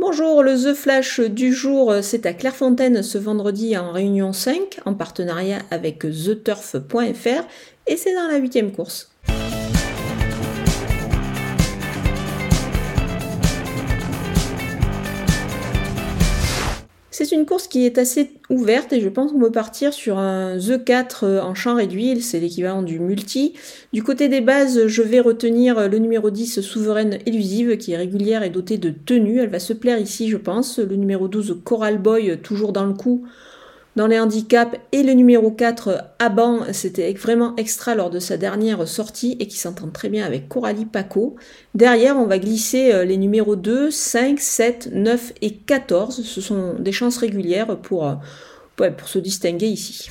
Bonjour, le The Flash du jour, c'est à Clairefontaine ce vendredi en réunion 5 en partenariat avec theturf.fr et c'est dans la huitième course. C'est une course qui est assez ouverte et je pense qu'on peut partir sur un The 4 euh, en champ réduit, c'est l'équivalent du multi. Du côté des bases, je vais retenir le numéro 10 Souveraine Élusive qui est régulière et dotée de tenue. Elle va se plaire ici, je pense. Le numéro 12 Coral Boy, toujours dans le coup, dans les handicaps et le numéro 4 Aban, c'était vraiment extra lors de sa dernière sortie et qui s'entend très bien avec Coralie Paco. Derrière, on va glisser euh, les numéros 2, 5, 7, 9 et 14. Ce sont des chances régulières pour, euh, pour se distinguer ici.